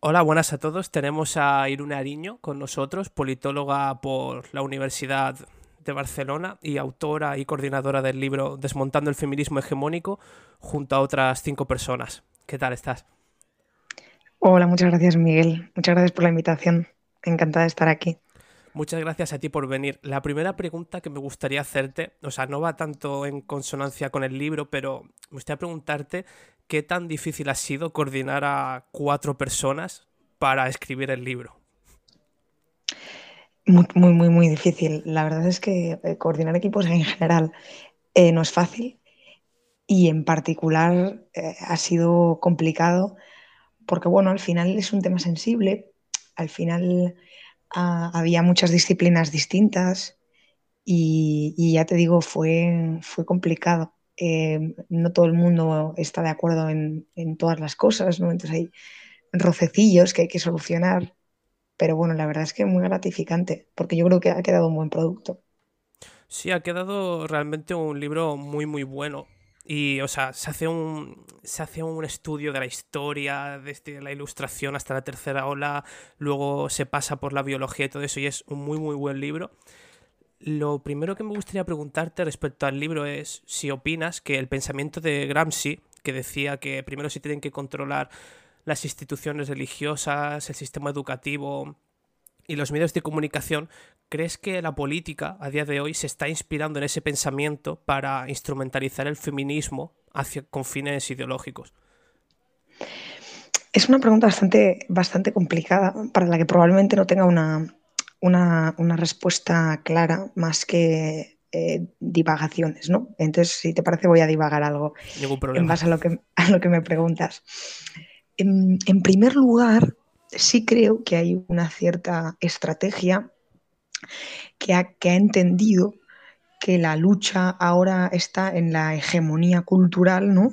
Hola, buenas a todos. Tenemos a Irune Ariño con nosotros, politóloga por la Universidad de Barcelona y autora y coordinadora del libro Desmontando el feminismo hegemónico, junto a otras cinco personas. ¿Qué tal estás? Hola, muchas gracias Miguel. Muchas gracias por la invitación. Encantada de estar aquí. Muchas gracias a ti por venir. La primera pregunta que me gustaría hacerte, o sea, no va tanto en consonancia con el libro, pero me gustaría preguntarte qué tan difícil ha sido coordinar a cuatro personas para escribir el libro. Muy, muy, muy, difícil. La verdad es que eh, coordinar equipos en general eh, no es fácil y en particular eh, ha sido complicado porque, bueno, al final es un tema sensible, al final había muchas disciplinas distintas y, ya te digo, fue, fue complicado. Eh, no todo el mundo está de acuerdo en, todas las cosas, ¿no? Entonces hay rocecillos que hay que solucionar, pero bueno, la verdad es que muy gratificante, porque yo creo que ha quedado un buen producto. Sí, ha quedado realmente un libro muy, muy bueno. Y, o sea, se hace un, se hace un estudio de la historia, desde la ilustración hasta la tercera ola, luego se pasa por la biología y todo eso, y es un muy, muy buen libro. Lo primero que me gustaría preguntarte respecto al libro es si opinas que el pensamiento de Gramsci, que decía que primero se tienen que controlar las instituciones religiosas, el sistema educativo y los medios de comunicación, ¿Crees que la política a día de hoy se está inspirando en ese pensamiento para instrumentalizar el feminismo hacia, con fines ideológicos? Es una pregunta bastante, bastante complicada para la que probablemente no tenga una, respuesta clara más que eh, divagaciones, ¿no? Entonces, si te parece, voy a divagar algo en base a lo que, a lo que me preguntas. En, en primer lugar, sí creo que hay una cierta estrategia que ha, entendido que la lucha ahora está en la hegemonía cultural, ¿no?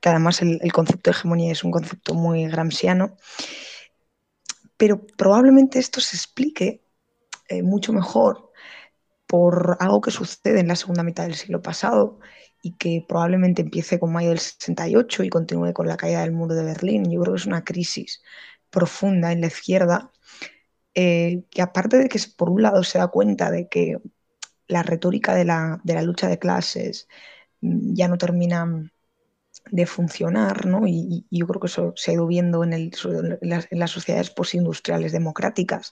que además el, concepto de hegemonía es un concepto muy gramsciano, pero probablemente esto se explique eh, mucho mejor por algo que sucede en la segunda mitad del siglo pasado y que probablemente empiece con mayo del 68 y continúe con la caída del muro de Berlín. Yo creo que es una crisis profunda en la izquierda eh, que aparte de que por un lado se da cuenta de que la retórica de la, lucha de clases mm, ya no termina de funcionar, ¿no? Y, yo creo que eso se ha ido viendo en, las, sociedades postindustriales democráticas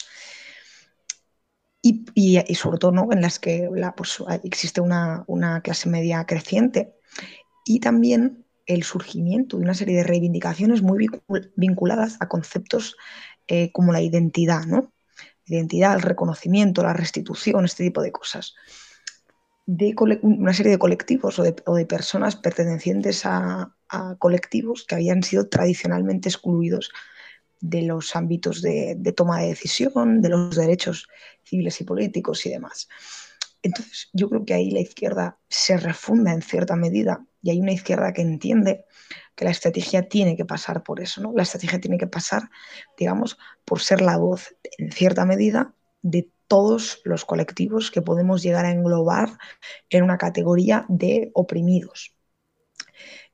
y, sobre todo ¿no? en las que pues, existe una, clase media creciente y también el surgimiento de una serie de reivindicaciones muy vinculadas a conceptos eh, como la identidad, ¿no? Identidad, el reconocimiento, la restitución, este tipo de cosas. De una serie de colectivos o de, personas pertenecientes a, colectivos que habían sido tradicionalmente excluidos de los ámbitos de, toma de decisión, de los derechos civiles y políticos y demás. Entonces, yo creo que ahí la izquierda se refunda en cierta medida y hay una izquierda que entiende que la estrategia tiene que pasar por eso, ¿no? La estrategia tiene que pasar, digamos, por ser la voz, en cierta medida, de todos los colectivos que podemos llegar a englobar en una categoría de oprimidos.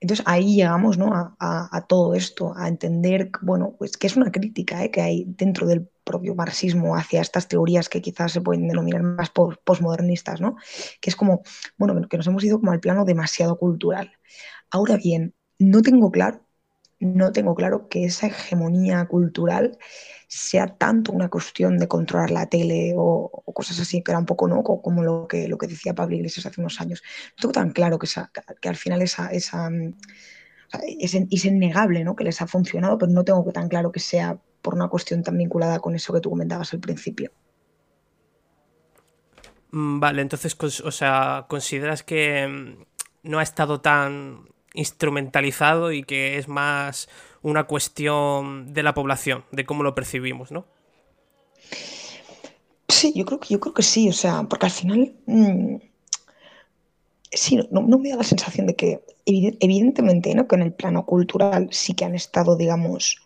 Entonces ahí llegamos ¿no? a, todo esto, a entender bueno, pues, que es una crítica ¿eh? que hay dentro del propio marxismo hacia estas teorías que quizás se pueden denominar más postmodernistas, ¿no? que es como, bueno, que nos hemos ido como al plano demasiado cultural. Ahora bien, no tengo claro, no tengo claro que esa hegemonía cultural sea tanto una cuestión de controlar la tele o, cosas así, que era un poco ¿no? como lo que, lo que decía Pablo Iglesias hace unos años. No tengo tan claro que, que al final esa, esa es, es, innegable ¿no? que les ha funcionado, pero no tengo tan claro que sea por una cuestión tan vinculada con eso que tú comentabas al principio. Mm, vale, entonces, o sea, ¿consideras que mm, no ha estado tan instrumentalizado y que es más una cuestión de la población, de cómo lo percibimos, ¿no? Sí, yo creo que, yo creo que sí, o sea, porque al final mm, sí, no, me da la sensación de que evidentemente, ¿no? Que en el plano cultural sí que han estado, digamos,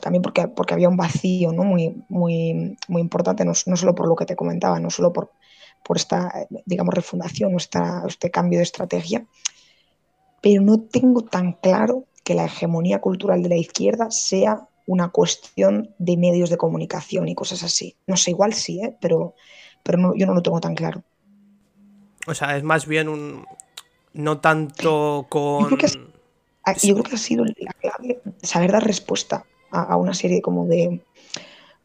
también porque, porque había un vacío ¿no? muy, muy, muy importante, no, no, solo por lo que te comentaba, no solo por, por esta, digamos, refundación o este cambio de estrategia, pero no tengo tan claro que la hegemonía cultural de la izquierda sea una cuestión de medios de comunicación y cosas así. No sé, igual sí, ¿eh? pero, pero yo no lo tengo tan claro. O sea, es más bien un... No tanto con... Yo creo que, ha sido la clave saber dar respuesta a, una serie como de...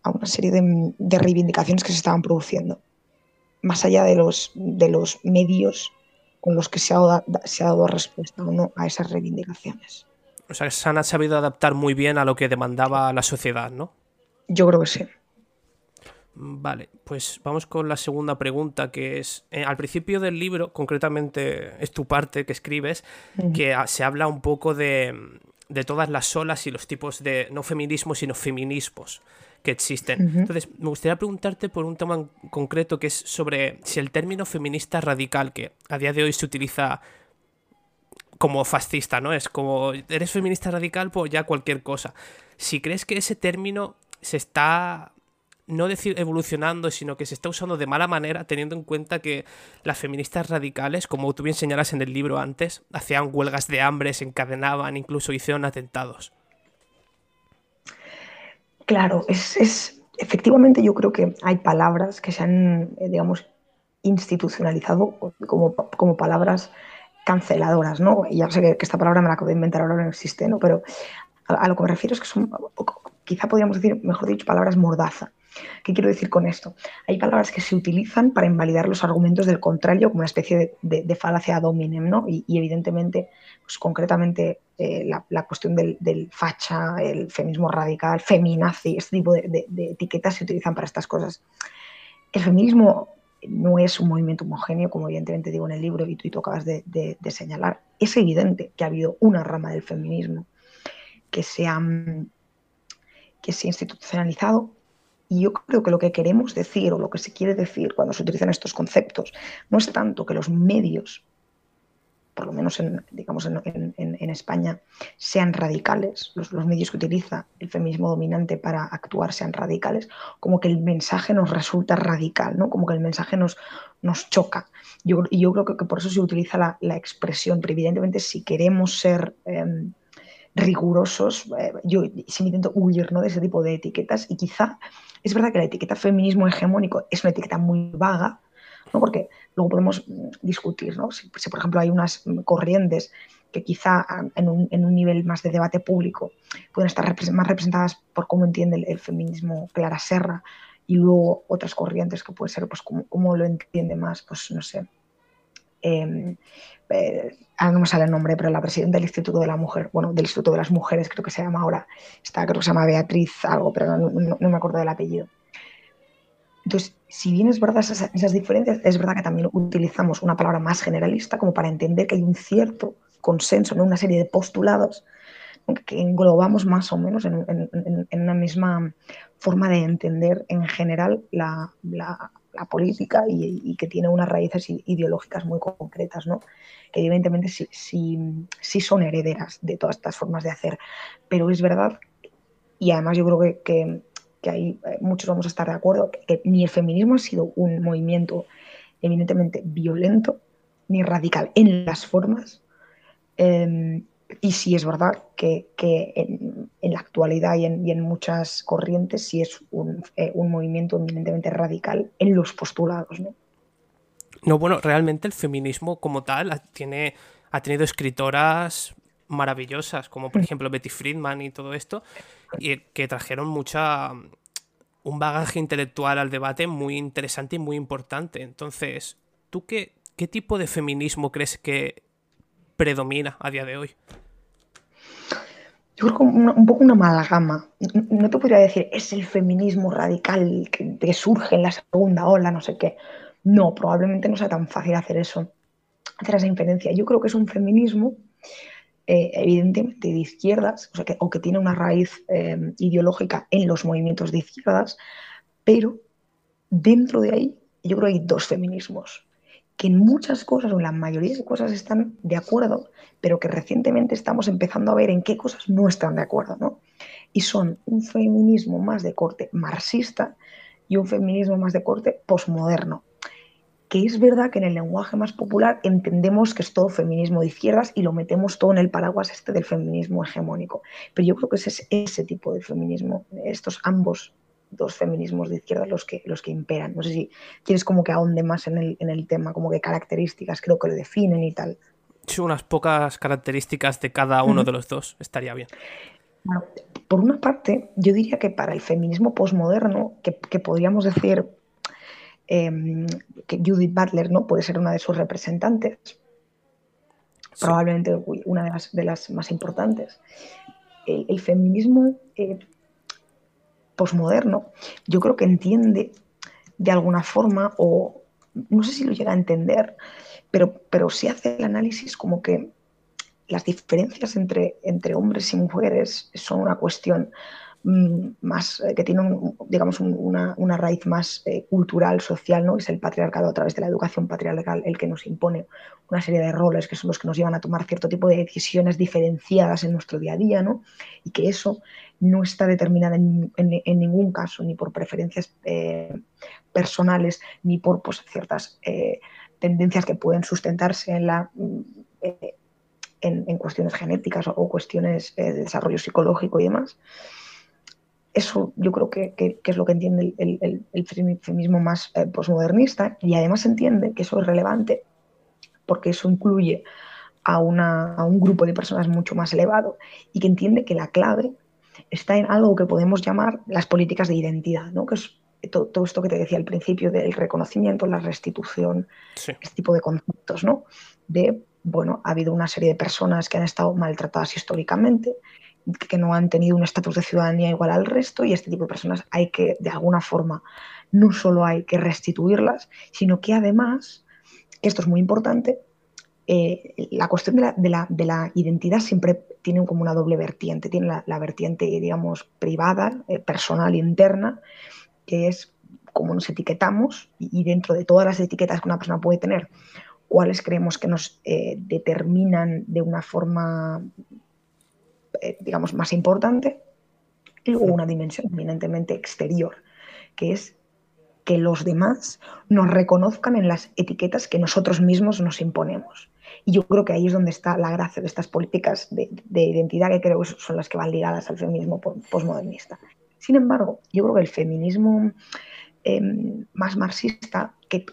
a una serie de, reivindicaciones que se estaban produciendo. Más allá de los, de los medios con los que se ha, se ha dado respuesta o no a esas reivindicaciones. O sea, se han sabido adaptar muy bien a lo que demandaba la sociedad, ¿no? Yo creo que sí. Vale, pues vamos con la segunda pregunta, que es, eh, al principio del libro, concretamente es tu parte que escribes, que se habla un poco de, de, todas las olas y los tipos de, no feminismos, sino feminismos que existen. Entonces, me gustaría preguntarte por un tema en concreto que es sobre si el término feminista radical, que a día de hoy se utiliza como fascista, ¿no? Es como, eres feminista radical, pues ya cualquier cosa. Si crees que ese término se está, no decir evolucionando, sino que se está usando de mala manera, teniendo en cuenta que las feministas radicales, como tú bien señalas en el libro antes, hacían huelgas de hambre, se encadenaban, incluso hicieron atentados. Claro, es, efectivamente yo creo que hay palabras que se han, eh, digamos, institucionalizado como, como palabras canceladoras, ¿no? Y ya sé que, esta palabra me la acabo de inventar ahora, no existe, ¿no? Pero a, lo que me refiero es que son, quizá podríamos decir, mejor dicho, palabras mordaza. ¿Qué quiero decir con esto? Hay palabras que se utilizan para invalidar los argumentos del contrario como una especie de, falacia dominem, ¿no? Y, evidentemente, pues concretamente eh, la, cuestión del, del, facha, el feminismo radical, feminazi, este tipo de, etiquetas se utilizan para estas cosas. El feminismo no es un movimiento homogéneo, como evidentemente digo en el libro y tú, acabas de, señalar. Es evidente que ha habido una rama del feminismo que se ha, que se ha institucionalizado y yo creo que lo que queremos decir o lo que se quiere decir cuando se utilizan estos conceptos no es tanto que los medios por lo menos en, digamos, en, España, sean radicales, los, medios que utiliza el feminismo dominante para actuar sean radicales, como que el mensaje nos resulta radical, ¿no? como que el mensaje nos, nos choca. Yo, y yo creo que, por eso se utiliza la, expresión, pero evidentemente si queremos ser... Em, rigurosos, eh, yo sí me intento huir ¿no? de ese tipo de etiquetas y quizá es verdad que la etiqueta feminismo hegemónico es una etiqueta muy vaga, ¿no? porque luego podemos mm, discutir, ¿no? si, por ejemplo hay unas corrientes que quizá en un, nivel más de debate público pueden estar más representadas por cómo entiende el, feminismo Clara Serra y luego otras corrientes que puede ser pues cómo, lo entiende más, pues no sé. Eh, eh, no me sale el nombre, pero la presidenta del Instituto de la Mujer, bueno, del Instituto de las Mujeres creo que se llama ahora, está, creo que se llama Beatriz algo, pero no me acuerdo del apellido. Entonces, si bien es verdad esas, diferencias, es verdad que también utilizamos una palabra más generalista como para entender que hay un cierto consenso, en una serie de postulados que englobamos más o menos en, una misma forma de entender en general la, política y, que tiene unas raíces ideológicas muy concretas, ¿no? que evidentemente sí, sí, son herederas de todas estas formas de hacer. Pero es verdad, y además yo creo que que ahí eh, muchos vamos a estar de acuerdo, que, ni el feminismo ha sido un movimiento eminentemente violento ni radical en las formas. Em, y sí es verdad que, en, la actualidad y en, muchas corrientes sí es eh, un, movimiento eminentemente radical en los postulados. ¿no? no, bueno, realmente el feminismo como tal tiene, ha tenido escritoras maravillosas, como por ejemplo Betty Friedman y todo esto, y que trajeron mucha un bagaje intelectual al debate muy interesante y muy importante. Entonces, ¿tú qué, qué tipo de feminismo crees que predomina a día de hoy? Yo creo que un poco una amalgama. No te podría decir, es el feminismo radical que, que, surge en la segunda ola, no sé qué. No, probablemente no sea tan fácil hacer eso, hacer esa inferencia. Yo creo que es un feminismo eh, evidentemente de izquierdas, o, que, tiene una raíz eh, ideológica en los movimientos de izquierdas, pero dentro de ahí yo creo que hay dos feminismos que en muchas cosas o en la mayoría de cosas están de acuerdo, pero que recientemente estamos empezando a ver en qué cosas no están de acuerdo, ¿no? Y son un feminismo más de corte marxista y un feminismo más de corte posmoderno. que es verdad que en el lenguaje más popular entendemos que es todo feminismo de izquierdas y lo metemos todo en el paraguas este del feminismo hegemónico. Pero yo creo que es ese tipo de feminismo, estos ambos dos feminismos de izquierda los que, los que imperan. No sé si quieres como que ahonde más en el, en el tema, como que características creo que lo definen y tal. Sí, unas pocas características de cada uno de los dos estaría bien. Bueno, por una parte, yo diría que para el feminismo posmoderno, que, que podríamos decir Em, que Judith Butler ¿no? puede ser una de sus representantes, probablemente una de las, de las, más importantes. El, feminismo eh, posmoderno yo creo que entiende de alguna forma, o no sé si lo llega a entender, pero, pero sí hace el análisis como que las diferencias entre, entre hombres y mujeres son una cuestión más, eh, que tiene, digamos, una, una, raíz más eh, cultural, social, ¿no? Es el patriarcado a través de la educación patriarcal el que nos impone una serie de roles que son los que nos llevan a tomar cierto tipo de decisiones diferenciadas en nuestro día a día, ¿no? Y que eso no está determinado en, en, ningún caso, ni por preferencias eh, personales, ni por pues, ciertas tendencias que pueden sustentarse en la en, cuestiones genéticas o, cuestiones de desarrollo psicológico y demás, eso yo creo que, es lo que entiende el, feminismo más eh, posmodernista y además entiende que eso es relevante porque eso incluye a, un grupo de personas mucho más elevado y que entiende que la clave está en algo que podemos llamar las políticas de identidad, ¿no? que es todo, esto que te decía al principio del reconocimiento, la restitución, este tipo de conceptos, ¿no? De, bueno, ha habido una serie de personas que han estado maltratadas históricamente que no han tenido un estatus de ciudadanía igual al resto y este tipo de personas hay que, de alguna forma, no solo hay que restituirlas, sino que además, esto es muy importante, eh, la cuestión de la, identidad siempre tiene como una doble vertiente. Tiene la, vertiente, digamos, privada, eh, personal, interna, que es cómo nos etiquetamos y, dentro de todas las etiquetas que una persona puede tener, cuáles creemos que nos eh, determinan de una forma eh, digamos, más importante, y luego una dimensión eminentemente exterior, que es que los demás nos reconozcan en las etiquetas que nosotros mismos nos imponemos. Y yo creo que ahí es donde está la gracia de estas políticas de, identidad que creo que son las que van ligadas al feminismo posmodernista. Sin embargo, yo creo que el feminismo em, más marxista, que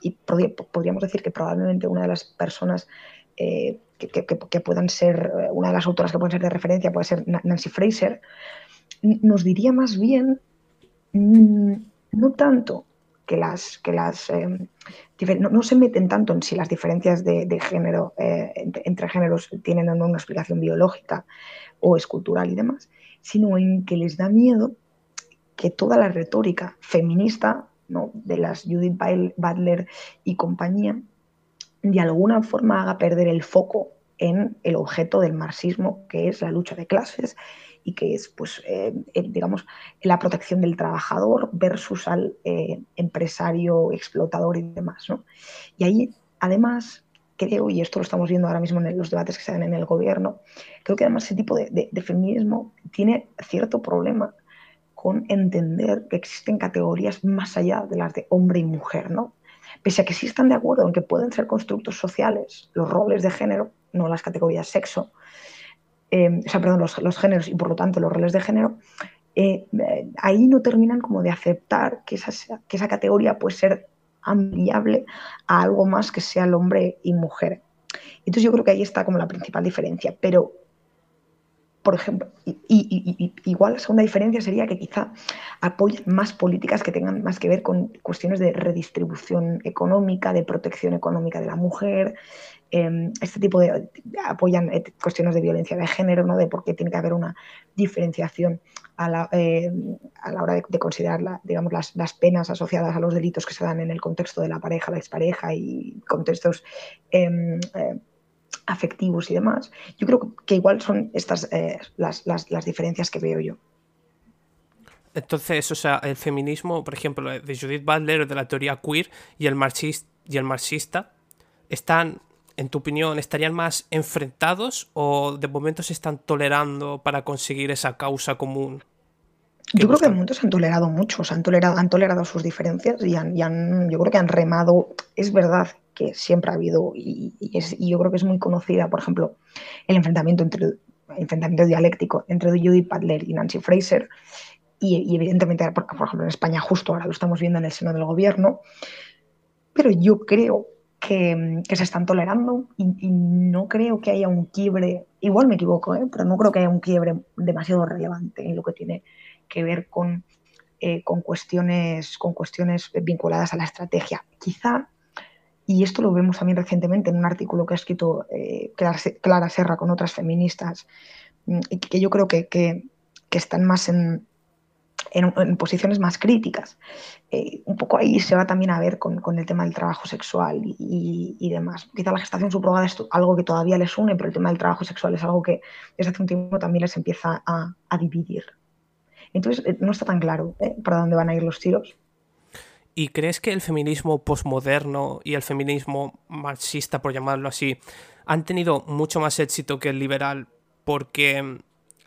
podríamos decir que probablemente una de las personas eh, que, puedan ser, eh, una de las autoras que pueden ser de referencia puede ser Nancy Fraser, nos diría más bien, mm, no tanto que las, que las em, no, se meten tanto en si las diferencias de, género eh, entre, géneros tienen o no una explicación biológica o escultural y demás, sino en que les da miedo que toda la retórica feminista ¿no? de las Judith Butler y compañía de alguna forma haga perder el foco en el objeto del marxismo, que es la lucha de clases y que es, pues, eh, digamos, la protección del trabajador versus al eh, empresario explotador y demás. Y ahí, además, creo, y esto lo estamos viendo ahora mismo en los debates que se dan en el gobierno, creo que además ese tipo de feminismo tiene cierto problema con entender que existen categorías más allá de las de hombre y mujer, ¿no? Pese a que sí están de acuerdo en que pueden ser constructos sociales los roles de género, no las categorías sexo, eh, o sea, perdón, los, géneros y por lo tanto los roles de género, eh, ahí no terminan como de aceptar que esa, que esa categoría puede ser ampliable a algo más que sea el hombre y mujer. Entonces yo creo que ahí está como la principal diferencia, pero por ejemplo, y, igual la segunda diferencia sería que quizá apoyen más políticas que tengan más que ver con cuestiones de redistribución económica, de protección económica de la mujer, em, este tipo de, apoyan eh, cuestiones de violencia de género, ¿no? de por qué tiene que haber una diferenciación a la, eh, hora de, considerar digamos, las, penas asociadas a los delitos que se dan en el contexto de la pareja, la expareja y contextos em, eh, afectivos y demás, yo creo que igual son estas eh, las, diferencias que veo yo. Entonces, o sea, el feminismo, por ejemplo, de Judith Butler, de la teoría queer y el, marxista, y el marxista, están, en tu opinión, estarían más enfrentados o de momento se están tolerando para conseguir esa causa común? Yo creo que en momentos han tolerado mucho, han tolerado, han tolerado sus diferencias y, han, yo creo que han remado. Es verdad que siempre ha habido, y, yo creo que es muy conocida, por ejemplo, el enfrentamiento entre enfrentamiento dialéctico entre Judith Butler y Nancy Fraser, y, evidentemente, por, por, ejemplo, en España justo ahora lo estamos viendo en el seno del gobierno, pero yo creo que, se están tolerando y, no creo que haya un quiebre, igual me equivoco, ¿eh? pero no creo que haya un quiebre demasiado relevante en lo que tiene que ver con, eh, con, cuestiones, con cuestiones vinculadas a la estrategia. Quizá, y esto lo vemos también recientemente en un artículo que ha escrito eh, Clara, Serra con otras feministas, mm, y que yo creo que, que están más en, en, posiciones más críticas. Eh, un poco ahí se va también a ver con, el tema del trabajo sexual y, demás. Quizá la gestación subrogada es algo que todavía les une, pero el tema del trabajo sexual es algo que desde hace un tiempo también les empieza a, dividir. Entonces, eh, no está tan claro para dónde van a ir los tiros. ¿Y crees que el feminismo posmoderno y el feminismo marxista, por llamarlo así, han tenido mucho más éxito que el liberal porque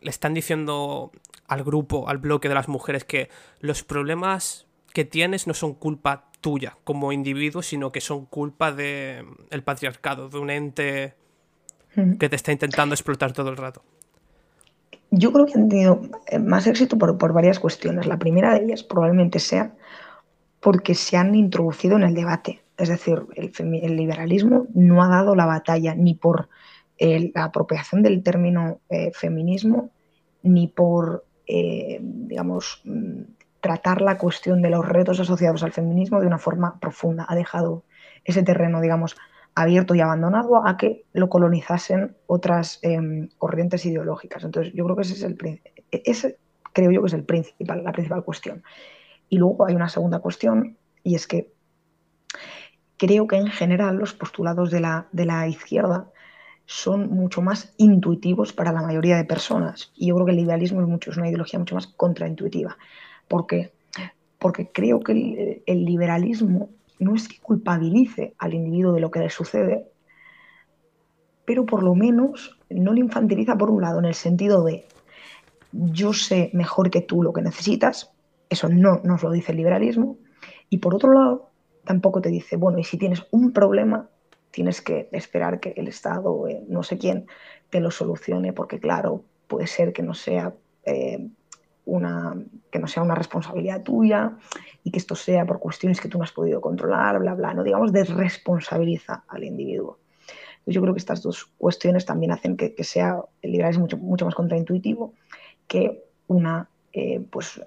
le están diciendo al grupo, al bloque de las mujeres, que los problemas que tienes no son culpa tuya como individuo, sino que son culpa del el patriarcado, de un ente hmm. que te está intentando explotar todo el rato. Yo creo que han tenido eh, más éxito por, por varias cuestiones. La primera de ellas probablemente sea porque se han introducido en el debate. Es decir, el, liberalismo no ha dado la batalla ni por eh, la apropiación del término eh, feminismo, ni por eh, digamos, mm, tratar la cuestión de los retos asociados al feminismo de una forma profunda. Ha dejado ese terreno, digamos, abierto y abandonado a que lo colonizasen otras em, corrientes ideológicas. Entonces, yo creo que ese es el ese creo yo que es el principal, la principal cuestión. Y luego hay una segunda cuestión, y es que creo que en general los postulados de la, de la izquierda son mucho más intuitivos para la mayoría de personas. Y yo creo que el liberalismo es, mucho, es una ideología mucho más contraintuitiva. ¿Por qué? Porque creo que el, liberalismo no es que culpabilice al individuo de lo que le sucede, pero por lo menos no le infantiliza por un lado en el sentido de yo sé mejor que tú lo que necesitas, eso no nos lo dice el liberalismo, y por otro lado tampoco te dice, bueno, y si tienes un problema, tienes que esperar que el Estado, eh, no sé quién, te lo solucione, porque claro, puede ser que no sea eh, una, que no sea una responsabilidad tuya y que esto sea por cuestiones que tú no has podido controlar, bla, bla, no digamos, desresponsabiliza al individuo. yo creo que estas dos cuestiones también hacen que, sea el liberalismo mucho, mucho más contraintuitivo que una eh, pues,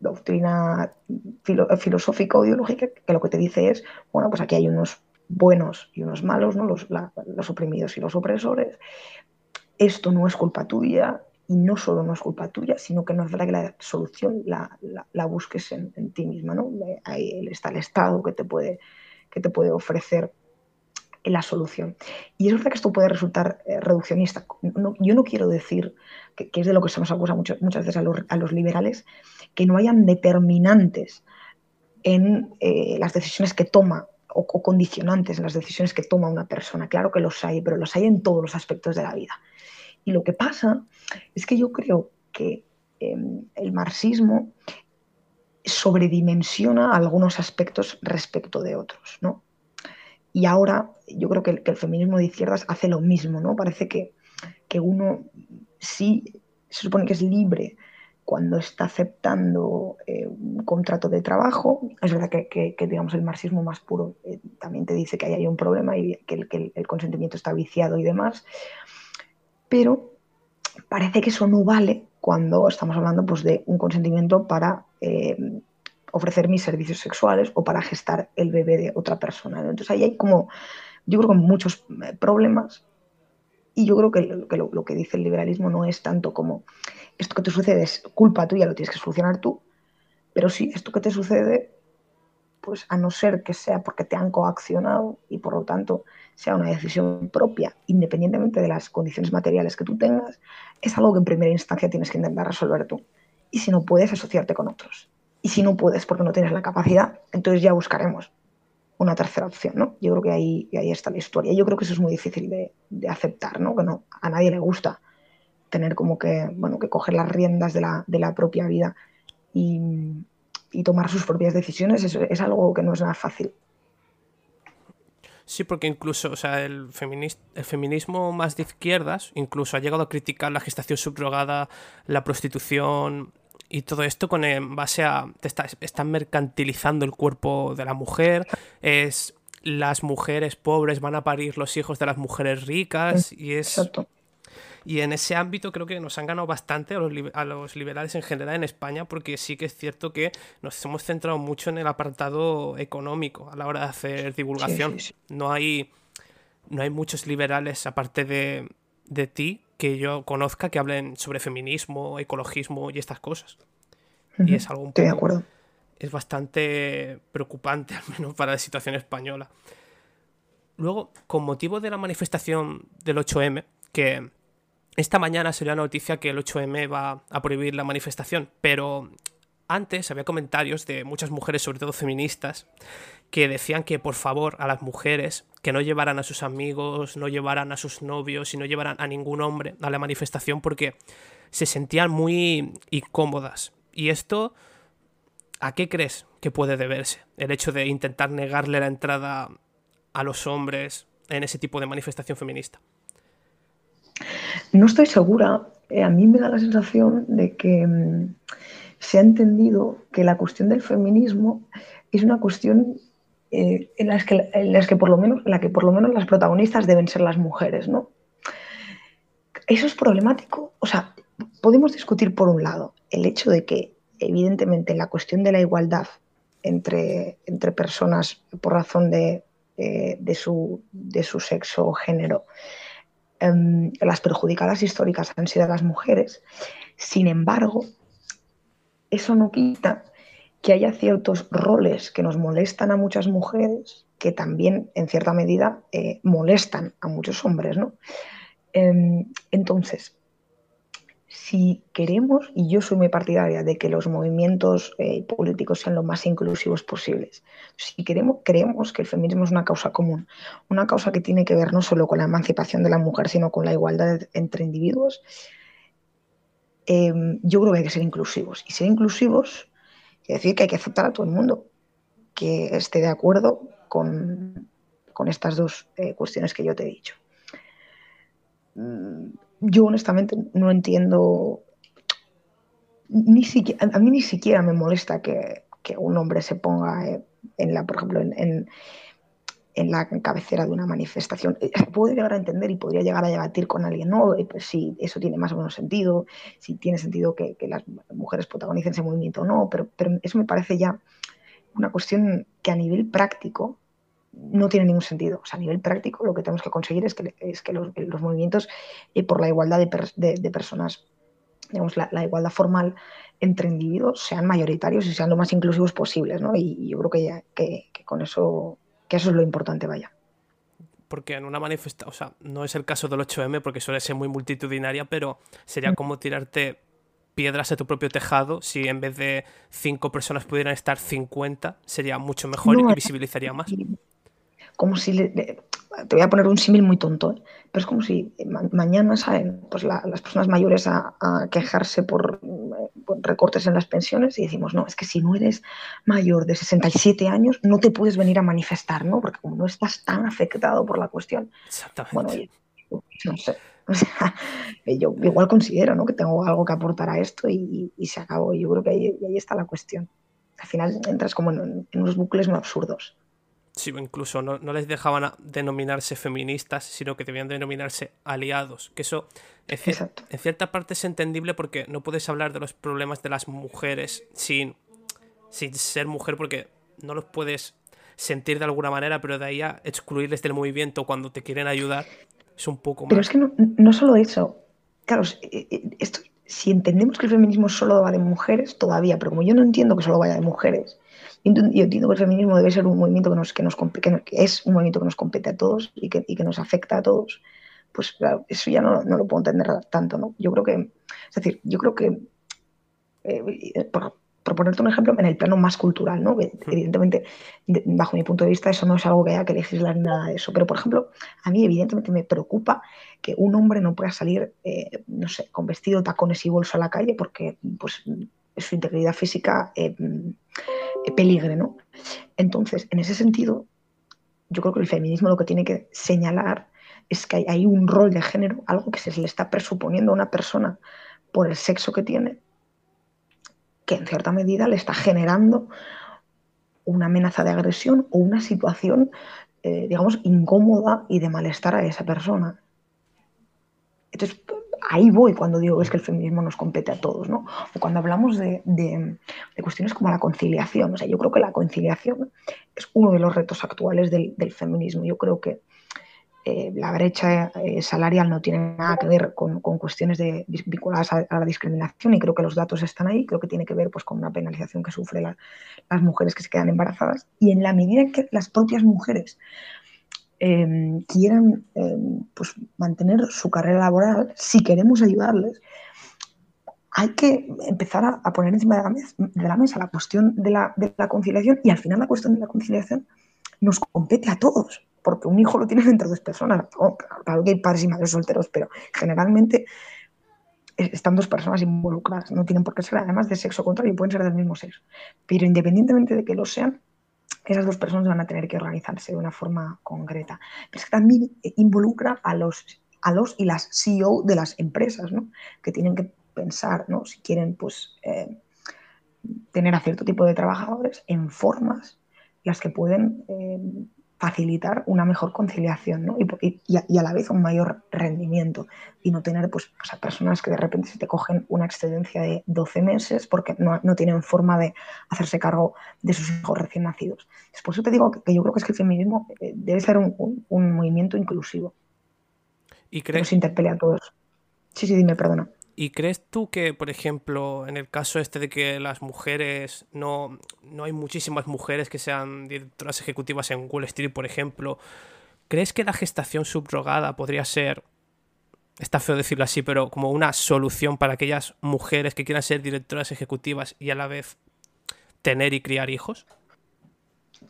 doctrina filosófica o ideológica que lo que te dice es, bueno, pues aquí hay unos buenos y unos malos, ¿no? los, los oprimidos y los opresores. Esto no es culpa tuya y no solo no es culpa tuya, sino que no es verdad que la solución la, la, busques en, ti misma. ¿no? Ahí está el Estado que te puede, que te puede ofrecer la solución. Y es verdad que esto puede resultar eh, reduccionista. yo no quiero decir, que, es de lo que se nos acusa muchas veces a los, liberales, que no hayan determinantes en eh, las decisiones que toma o, condicionantes en las decisiones que toma una persona. Claro que los hay, pero los hay en todos los aspectos de la vida. Y lo que pasa es que yo creo que em, el marxismo sobredimensiona algunos aspectos respecto de otros, ¿no? Y ahora yo creo que el, feminismo de izquierdas hace lo mismo, ¿no? Parece que, que uno sí se supone que es libre cuando está aceptando eh, un contrato de trabajo. Es verdad que, digamos, el marxismo más puro eh, también te dice que ahí hay un problema y que el, el, consentimiento está viciado y demás, pero parece que eso no vale cuando estamos hablando pues, de un consentimiento para eh, ofrecer mis servicios sexuales o para gestar el bebé de otra persona. Entonces ahí hay como, yo creo que muchos problemas y yo creo que, lo, que dice el liberalismo no es tanto como esto que te sucede es culpa tuya, lo tienes que solucionar tú, pero sí, esto que te sucede, pues a no ser que sea porque te han coaccionado y por lo tanto sea una decisión propia, independientemente de las condiciones materiales que tú tengas, es algo que en primera instancia tienes que intentar resolver tú. Y si no puedes, asociarte con otros. Y si no puedes porque no tienes la capacidad, entonces ya buscaremos una tercera opción, ¿no? Yo creo que ahí, ahí está la historia. Yo creo que eso es muy difícil de, aceptar, ¿no? Que no, a nadie le gusta tener como que, bueno, que coger las riendas de la, propia vida y, tomar sus propias decisiones es, es, algo que no es nada fácil. Sí, porque incluso, o sea, el, el feminismo más de izquierdas incluso ha llegado a criticar la gestación subrogada, la prostitución y todo esto con en base a te están mercantilizando el cuerpo de la mujer, es las mujeres pobres van a parir los hijos de las mujeres ricas y es Exacto. Y en ese ámbito creo que nos han ganado bastante a los, liberales en general en España, porque sí que es cierto que nos hemos centrado mucho en el apartado económico a la hora de hacer divulgación. No, hay, no hay muchos liberales, aparte de, de ti, que yo conozca que hablen sobre feminismo, ecologismo y estas cosas. Y es algo un poco, de acuerdo. Es bastante preocupante, al menos para la situación española. Luego, con motivo de la manifestación del 8M, que esta mañana sería la noticia que el 8M va a prohibir la manifestación, pero antes había comentarios de muchas mujeres, sobre todo feministas, que decían que por favor a las mujeres que no llevaran a sus amigos, no llevaran a sus novios y no llevaran a ningún hombre a la manifestación porque se sentían muy incómodas. Y esto, ¿a qué crees que puede deberse? El hecho de intentar negarle la entrada a los hombres en ese tipo de manifestación feminista. No estoy segura. Eh, a mí me da la sensación de que mm, se ha entendido que la cuestión del feminismo es una cuestión eh, en, las que, las que por lo menos, la que por lo menos las protagonistas deben ser las mujeres, ¿no? Eso es problemático. O sea, podemos discutir por un lado el hecho de que, evidentemente, la cuestión de la igualdad entre, entre personas por razón de, eh, de, su, de su sexo o género Em, las perjudicadas históricas han sido las mujeres. Sin embargo, eso no quita que haya ciertos roles que nos molestan a muchas mujeres que también, en cierta medida, eh, molestan a muchos hombres. ¿no? Em, entonces, si queremos, y yo soy muy partidaria de que los movimientos eh, políticos sean lo más inclusivos posibles, si queremos, creemos que el feminismo es una causa común, una causa que tiene que ver no solo con la emancipación de la mujer, sino con la igualdad entre individuos, em, yo creo que hay que ser inclusivos. Y ser inclusivos quiere decir que hay que aceptar a todo el mundo que esté de acuerdo con, estas dos eh, cuestiones que yo te he dicho mm, yo honestamente no entiendo, ni siquiera, a mí ni siquiera me molesta que, un hombre se ponga eh, en la, por ejemplo, en, la cabecera de una manifestación. Eh, puedo llegar a entender y podría llegar a debatir con alguien, ¿no? Eh, pues si eso tiene más o menos sentido, si tiene sentido que, las mujeres protagonicen ese movimiento o no, pero, pero eso me parece ya una cuestión que a nivel práctico no tiene ningún sentido. O sea, a nivel práctico lo que tenemos que conseguir es que, es que los, movimientos eh, por la igualdad de, personas, digamos, la, igualdad formal entre individuos sean mayoritarios y sean lo más inclusivos posibles, ¿no? Y, yo creo que, que, con eso, que eso es lo importante, vaya. Porque en una manifestación, o sea, no es el caso del 8M porque suele ser muy multitudinaria, pero sería mm. como tirarte piedras a tu propio tejado, si en vez de cinco personas pudieran estar 50, sería mucho mejor y visibilizaría más como si te voy a poner un símil muy tonto, ¿eh? pero es como si mañana salen pues, las personas mayores a, quejarse por, recortes en las pensiones y decimos, no, es que si no eres mayor de 67 años no te puedes venir a manifestar, ¿no? Porque como no estás tan afectado por la cuestión. Exactamente. Bueno, no sé. yo igual considero ¿no? que tengo algo que aportar a esto y, se acabó. Yo creo que ahí, está la cuestión. Al final entras como en unos bucles muy absurdos. Sí, incluso no, les dejaban denominarse feministas, sino que debían denominarse aliados. Que eso en, en, cierta parte es entendible porque no puedes hablar de los problemas de las mujeres sin, sin ser mujer porque no los puedes sentir de alguna manera, pero de ahí a excluirles del movimiento cuando te quieren ayudar es un poco más. Pero es que no, no solo eso. Claro, eh, eh, esto, si entendemos que el feminismo solo va de mujeres, todavía, pero como yo no entiendo que solo vaya de mujeres, yo entiendo que el feminismo debe ser un movimiento que, nos, que, nos, que es un movimiento que nos compete a todos y que, y que nos afecta a todos, pues claro, eso ya no, no, lo puedo entender tanto, ¿no? Yo creo que, es decir, yo creo que, eh, por, por, ponerte un ejemplo, en el plano más cultural, ¿no? Evidentemente, bajo mi punto de vista, eso no es algo que haya que legislar nada de eso, pero por ejemplo, a mí evidentemente me preocupa que un hombre no pueda salir, eh, no sé, con vestido, tacones y bolso a la calle porque, pues, su integridad física eh, peligre, ¿no? Entonces, en ese sentido, yo creo que el feminismo lo que tiene que señalar es que hay, un rol de género, algo que se le está presuponiendo a una persona por el sexo que tiene, que en cierta medida le está generando una amenaza de agresión o una situación, eh, digamos, incómoda y de malestar a esa persona. Entonces, ahí voy cuando digo es que el feminismo nos compete a todos, ¿no? O cuando hablamos de, cuestiones como la conciliación. O sea, yo creo que la conciliación es uno de los retos actuales del, feminismo. Yo creo que eh, la brecha eh, salarial no tiene nada que ver con, cuestiones de, vinculadas a, la discriminación y creo que los datos están ahí. Creo que tiene que ver pues, con una penalización que sufren las mujeres que se quedan embarazadas. Y en la medida en que las propias mujeres Em, quieran em, pues, mantener su carrera laboral, si queremos ayudarles, hay que empezar a, poner encima de la, mesa, de la, mesa, la cuestión de la, de la, conciliación y al final la cuestión de la conciliación nos compete a todos, porque un hijo lo tienen entre dos personas. claro que hay padres y madres solteros, pero generalmente están dos personas involucradas, no tienen por qué ser además de sexo contrario, pueden ser del mismo sexo. Pero independientemente de que lo sean, esas dos personas van a tener que organizarse de una forma concreta. Pero es que también involucra a los, a los y las CEO de las empresas, ¿no? que tienen que pensar ¿no? si quieren pues, eh, tener a cierto tipo de trabajadores en formas las que pueden eh, facilitar una mejor conciliación ¿no? y, y, a, la vez un mayor rendimiento y no tener pues, a personas que de repente se te cogen una excedencia de 12 meses porque no, no tienen forma de hacerse cargo de sus hijos recién nacidos. Por eso te digo que, yo creo que es que el feminismo eh, debe ser un, un, movimiento inclusivo. ¿Y crees? Que nos interpele a todos. Sí, sí, dime, perdona. ¿Y crees tú que, por ejemplo, en el caso este de que las mujeres, no, no hay muchísimas mujeres que sean directoras ejecutivas en Wall Street, por ejemplo, ¿crees que la gestación subrogada podría ser, está feo decirlo así, pero como una solución para aquellas mujeres que quieran ser directoras ejecutivas y a la vez tener y criar hijos?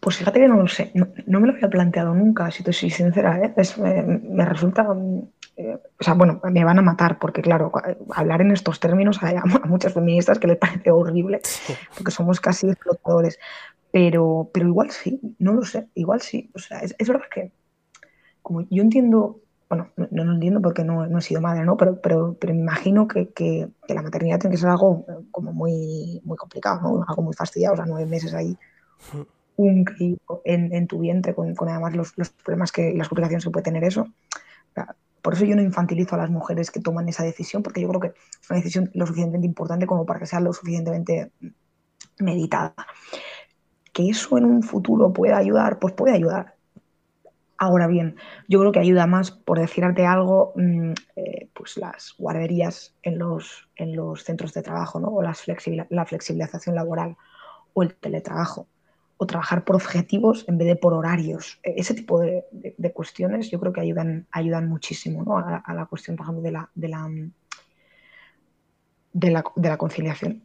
Pues fíjate que no lo sé, no, me lo había planteado nunca, si te soy sincera, ¿eh? me, resulta eh, o sea, bueno, me van a matar porque, claro, hablar en estos términos a, muchas feministas que les parece horrible porque somos casi explotadores. Pero, pero igual sí, no lo sé, igual sí. O sea, es, verdad que, como yo entiendo, bueno, no, lo entiendo porque no, he sido madre, ¿no? Pero, pero, me imagino que, que, la maternidad tiene que ser algo eh, como muy, muy complicado, ¿no? Algo muy fastidiado, o sea, nueve meses ahí un en, en tu vientre con, además los, problemas que las complicaciones que puede tener eso. Por eso yo no infantilizo a las mujeres que toman esa decisión, porque yo creo que es una decisión lo suficientemente importante como para que sea lo suficientemente meditada. Que eso en un futuro pueda ayudar, pues puede ayudar. Ahora bien, yo creo que ayuda más, por decirte algo, mm, eh, pues las guarderías en los, en los centros de trabajo, ¿no? o la flexibilización laboral o el teletrabajo o trabajar por objetivos en vez de por horarios. E, ese tipo de, cuestiones yo creo que ayudan, ayudan muchísimo a, la cuestión, por ejemplo, de la, de la, de la, conciliación.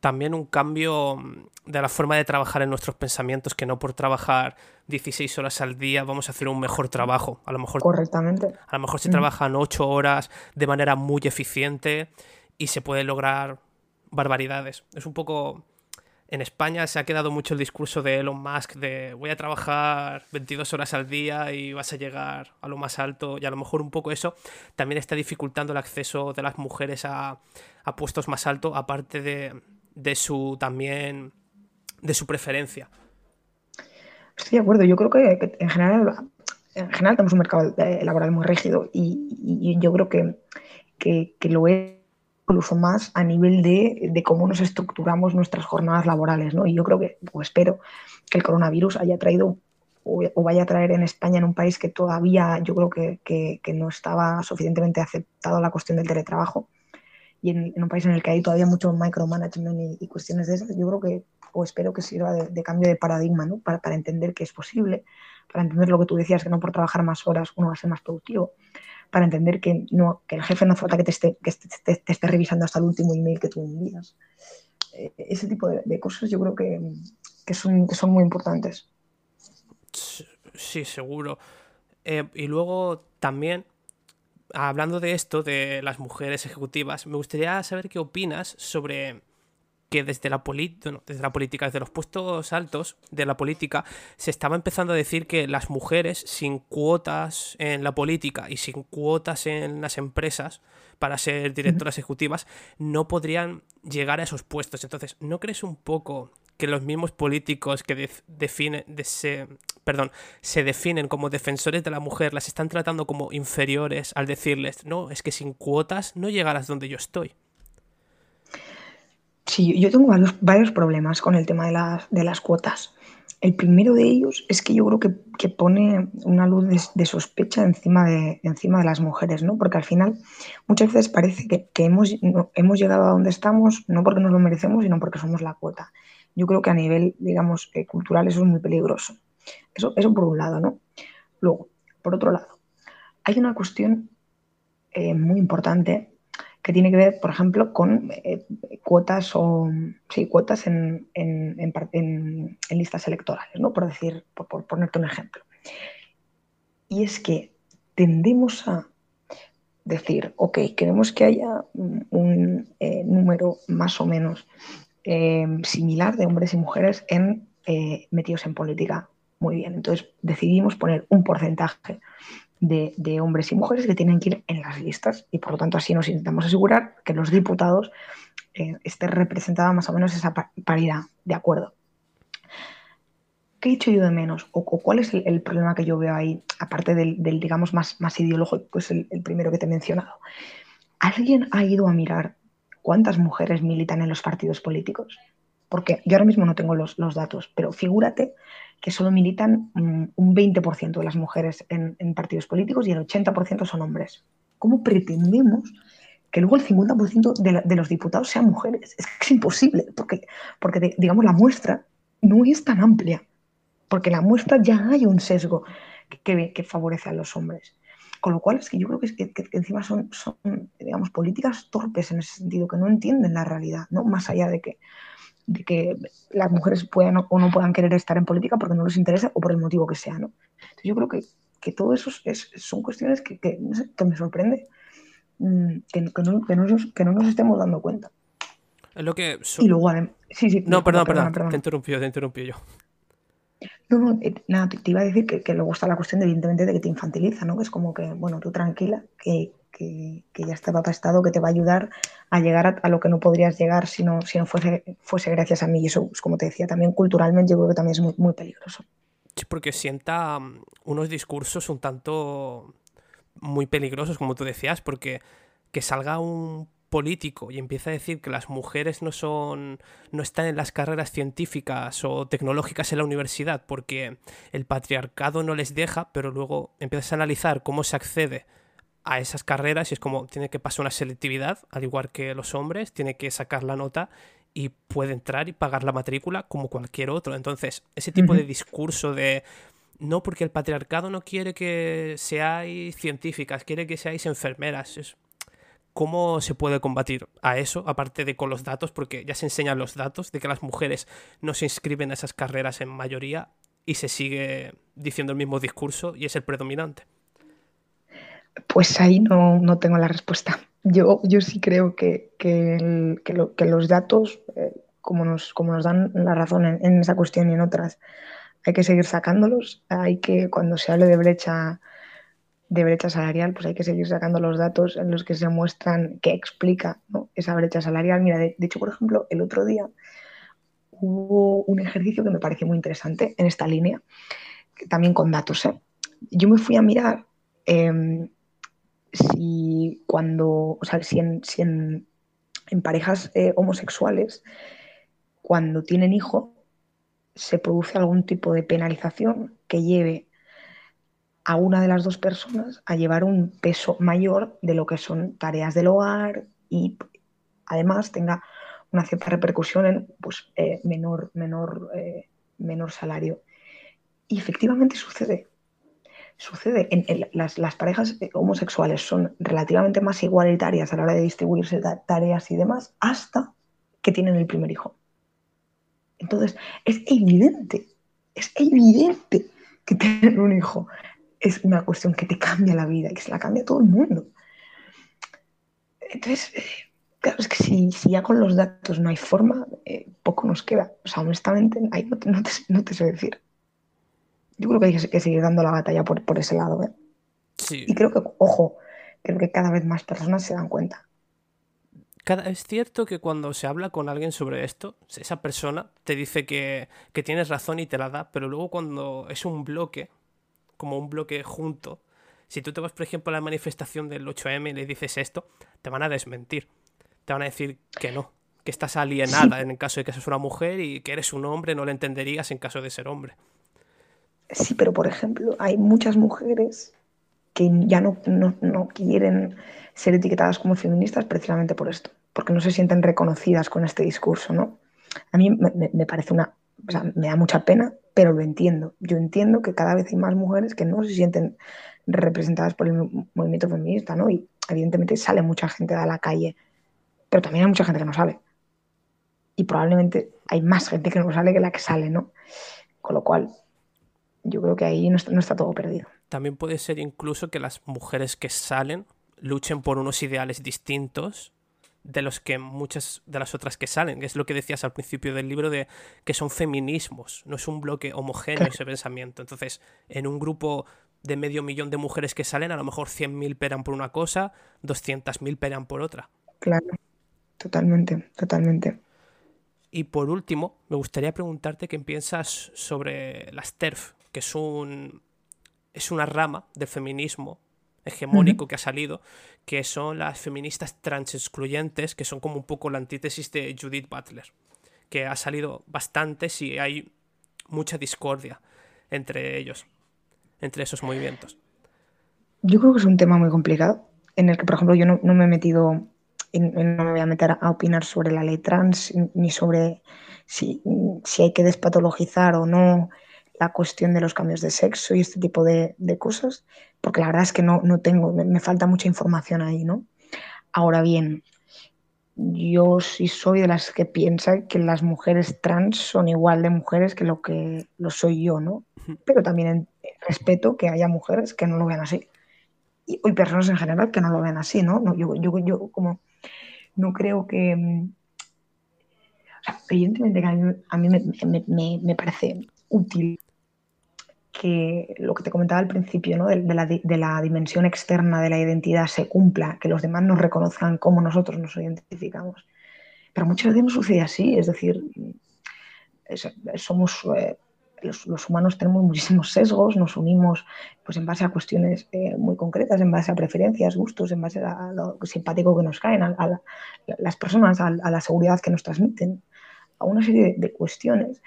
También un cambio de la forma de trabajar en nuestros pensamientos, que no por trabajar 16 horas al día vamos a hacer un mejor trabajo. A lo mejor, Correctamente. A lo mejor se trabajan 8 horas de manera muy eficiente y se puede lograr barbaridades. Es un poco en España se ha quedado mucho el discurso de Elon Musk de voy a trabajar 22 horas al día y vas a llegar a lo más alto y a lo mejor un poco eso también está dificultando el acceso de las mujeres a, puestos más altos aparte de, su también de su preferencia. Estoy de acuerdo, yo creo que, en general en general tenemos un mercado eh, laboral muy rígido y, yo creo que, que, que lo es incluso más a nivel de, cómo nos estructuramos nuestras jornadas laborales. ¿no? Y yo creo que, o espero, que el coronavirus haya traído o, vaya a traer en España, en un país que todavía yo creo que, no estaba suficientemente aceptado la cuestión del teletrabajo, y en, un país en el que hay todavía mucho micromanagement y, cuestiones de esas, yo creo que, o espero que sirva de, cambio de paradigma, ¿no? para, para entender que es posible, para entender lo que tú decías, que no por trabajar más horas uno va a ser más productivo, para entender que, no, que el jefe no falta que te esté, que te, esté revisando hasta el último email que tú envías. Eh, ese tipo de, cosas yo creo que, que, son, que son muy importantes. Sí, seguro. Eh, y luego también, hablando de esto, de las mujeres ejecutivas, me gustaría saber qué opinas sobre que desde la, desde la política, desde los puestos altos de la política, se estaba empezando a decir que las mujeres sin cuotas en la política y sin cuotas en las empresas para ser directoras ejecutivas no podrían llegar a esos puestos. Entonces, ¿no crees un poco que los mismos políticos que definen, se, perdón, se definen como defensores de la mujer las están tratando como inferiores al decirles, no, es que sin cuotas no llegarás donde yo estoy? Sí, yo tengo varios, problemas con el tema de las, de las, cuotas. El primero de ellos es que yo creo que, pone una luz de, sospecha encima de, encima de las mujeres, ¿no? Porque al final muchas veces parece que, hemos, hemos llegado a donde estamos no porque nos lo merecemos, sino porque somos la cuota. Yo creo que a nivel, digamos, eh, cultural eso es muy peligroso. Eso, eso por un lado, ¿no? Luego, por otro lado, hay una cuestión eh, muy importante que tiene que ver, por ejemplo, con eh, cuotas o sí, cuotas en, listas electorales, ¿no? Por decir, por, ponerte un ejemplo. Y es que tendemos a decir, ok, queremos que haya un eh, número más o menos eh, similar de hombres y mujeres en, metidos en política. Muy bien, entonces decidimos poner un porcentaje de, hombres y mujeres que tienen que ir en las listas y por lo tanto así nos intentamos asegurar que los diputados eh, estén representados más o menos esa paridad, ¿de acuerdo? ¿Qué he hecho yo de menos? ¿O, cuál es el, problema que yo veo ahí, aparte del, digamos, más, más ideológico, que es el, primero que te he mencionado? ¿Alguien ha ido a mirar cuántas mujeres militan en los partidos políticos? Porque yo ahora mismo no tengo los, los datos, pero figúrate que solo militan mm, un 20% de las mujeres en, partidos políticos y el 80% son hombres. ¿Cómo pretendemos que luego el 50% de, los diputados sean mujeres? Es es imposible, porque, porque digamos, la muestra no es tan amplia, porque la muestra ya hay un sesgo que, que favorece a los hombres. Con lo cual es que yo creo que, que, encima son, son, digamos, políticas torpes en ese sentido, que no entienden la realidad, ¿no? Más allá de que, de que las mujeres puedan o no puedan querer estar en política porque no les interesa o por el motivo que sea, ¿no? yo creo que, que todo eso es, son cuestiones que, que, me sorprende mm, que, no, que, no, nos estemos dando cuenta. Es lo que... Y luego, sí, sí, no, perdón, perdón, te interrumpí, te interrumpí yo. No, no, eh, nada, te, iba a decir que, que luego está la cuestión, de, evidentemente, de que te infantiliza, ¿no? Que es como que, bueno, tú tranquila, que, que, ya estaba pastado, que te va a ayudar a llegar a, lo que no podrías llegar si no, si no fuese, fuese gracias a mí. Y eso, pues, como te decía, también culturalmente yo creo que también es muy, peligroso. Sí, porque sienta mm, unos discursos un tanto muy peligrosos, como tú decías, porque que salga un político y empieza a decir que las mujeres no son no están en las carreras científicas o tecnológicas en la universidad porque el patriarcado no les deja, pero luego empiezas a analizar cómo se accede a esas carreras y es como tiene que pasar una selectividad, al igual que los hombres, tiene que sacar la nota y puede entrar y pagar la matrícula como cualquier otro. Entonces, ese tipo de discurso de no porque el patriarcado no quiere que seáis científicas, quiere que seáis enfermeras. Es, ¿Cómo se puede combatir a eso, aparte de con los datos? Porque ya se enseñan los datos de que las mujeres no se inscriben a esas carreras en mayoría y se sigue diciendo el mismo discurso y es el predominante. Pues ahí no, no tengo la respuesta. Yo, yo sí creo que, los datos, eh, como, nos, como nos dan la razón en, esa cuestión y en otras, hay que seguir sacándolos. Hay que, cuando se hable de brecha, de brecha salarial, pues hay que seguir sacando los datos en los que se muestran qué explica esa brecha salarial. Mira, de, hecho, por ejemplo, el otro día hubo un ejercicio que me pareció muy interesante en esta línea, también con datos. ¿eh? Yo me fui a mirar em, si cuando, o sea, si en, en, parejas eh, homosexuales, cuando tienen hijo, se produce algún tipo de penalización que lleve a una de las dos personas a llevar un peso mayor de lo que son tareas del hogar y además tenga una cierta repercusión en pues, eh, menor, menor, eh, menor salario. Y efectivamente sucede sucede en, las, parejas eh, homosexuales son relativamente más igualitarias a la hora de distribuirse tareas y demás hasta que tienen el primer hijo. Entonces, es evidente, es evidente que tener un hijo es una cuestión que te cambia la vida, que se la cambia todo el mundo. Entonces, eh, Claro, es que si, ya con los datos no hay forma, eh, poco nos queda. O sea, honestamente, ahí no, te, sé decir. Yo creo que hay que, seguir dando la batalla por, por ese lado. ¿eh? Sí. Y creo que, ojo, creo que cada vez más personas se dan cuenta. Cada, es cierto que cuando se habla con alguien sobre esto, esa persona te dice que, que tienes razón y te la da, pero luego cuando es un bloque, como un bloque junto, si tú te vas, por ejemplo, a la manifestación del 8M y le dices esto, te van a desmentir. Te van a decir que no, que estás alienada en el caso de que seas una mujer y que eres un hombre, no lo entenderías en caso de ser hombre. Sí, pero por ejemplo, hay muchas mujeres que ya no, no, quieren ser etiquetadas como feministas precisamente por esto, porque no se sienten reconocidas con este discurso, ¿no? A mí me, me parece una, o sea, me da mucha pena, pero lo entiendo. Yo entiendo que cada vez hay más mujeres que no se sienten representadas por el movimiento feminista, ¿no? Y evidentemente sale mucha gente a la calle, pero también hay mucha gente que no sale. Y probablemente hay más gente que no sale que la que sale, ¿no? Con lo cual, yo creo que ahí no está, todo perdido. También puede ser incluso que las mujeres que salen luchen por unos ideales distintos de los que muchas de las otras que salen, que es lo que decías al principio del libro de que son feminismos, no es un bloque homogéneo ese pensamiento. Entonces, en un grupo de medio millón de mujeres que salen, a lo mejor 100.000 peran por una cosa, 200.000 peran por otra. Claro, totalmente, totalmente. Y por último, me gustaría preguntarte qué piensas sobre las TERF, que es un es una rama del feminismo hegemónico que ha salido, que son las feministas trans excluyentes, que son como un poco la antítesis de Judith Butler, que ha salido bastante y hay mucha discordia entre ellos entre esos movimientos? Yo creo que es un tema muy complicado, en el que, por ejemplo, yo no, me he metido, no me voy a meter a opinar sobre la ley trans, ni sobre si, hay que despatologizar o no la cuestión de los cambios de sexo y este tipo de, cosas, porque la verdad es que no, no tengo, me, falta mucha información ahí, ¿no? Ahora bien, yo sí soy de las que piensa que las mujeres trans son igual de mujeres que lo que lo soy yo, ¿no? Pero también respeto que haya mujeres que no lo vean así. Y, hay personas en general que no lo vean así, ¿no? yo, yo, yo como no creo que... Mm, evidentemente que a mí, me, me, parece útil que lo que te comentaba al principio, ¿no? de, la, de, la, dimensión externa de la identidad se cumpla, que los demás nos reconozcan como nosotros nos identificamos. Pero muchas veces no sucede así, es decir, somos eh, los, humanos tenemos muchísimos sesgos, nos unimos pues, en base a cuestiones eh, muy concretas, en base a preferencias, gustos, en base a lo simpático que nos caen, a, las personas, a, la seguridad que nos transmiten, a una serie de, cuestiones.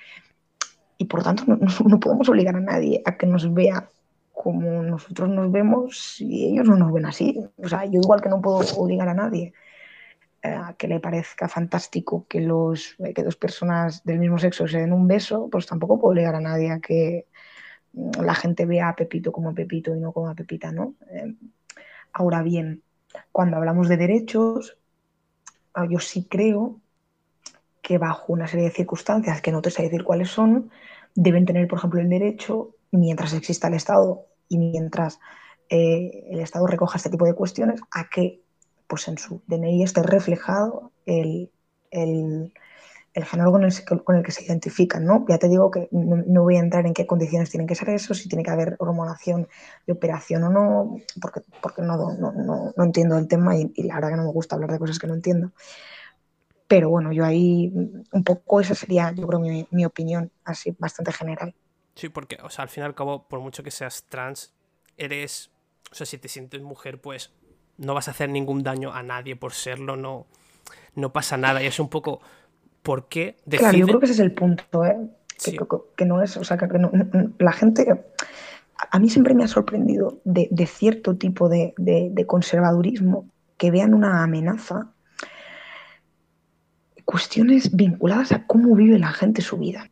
Y por tanto no, podemos obligar a nadie a que nos vea como nosotros nos vemos si ellos no nos ven así. O sea, yo igual que no puedo obligar a nadie que le parezca fantástico que, los, que dos personas del mismo sexo se den un beso, pues tampoco puedo obligar a nadie a que mm, la gente vea a Pepito como Pepito y no como a Pepita, ¿no? Eh, ahora bien, cuando hablamos de derechos, ah, yo sí creo que bajo una serie de circunstancias que no te sé decir cuáles son, deben tener, por ejemplo, el derecho, mientras exista el Estado y mientras eh, el Estado recoja este tipo de cuestiones, a que pues en su DNI esté reflejado el, género con el, que se identifican, ¿no? Ya te digo que no, voy a entrar en qué condiciones tienen que ser eso, si tiene que haber hormonación de operación o no, porque, porque no, no, entiendo el tema y, la verdad que no me gusta hablar de cosas que no entiendo. Pero bueno, yo ahí un poco esa sería, yo creo, mi, mi opinión, así bastante general. Sí, porque, o sea, al fin y al cabo, por mucho que seas trans, eres, o sea, si te sientes mujer, pues no vas a hacer ningún daño a nadie por serlo, no, no pasa nada. Y es un poco, ¿por qué Claro, yo creo que ese es el punto, ¿eh? Que, no es, o sea, que la gente, a mí siempre me ha sorprendido de, cierto tipo de, conservadurismo que vean una amenaza, cuestiones vinculadas a cómo vive la gente su vida.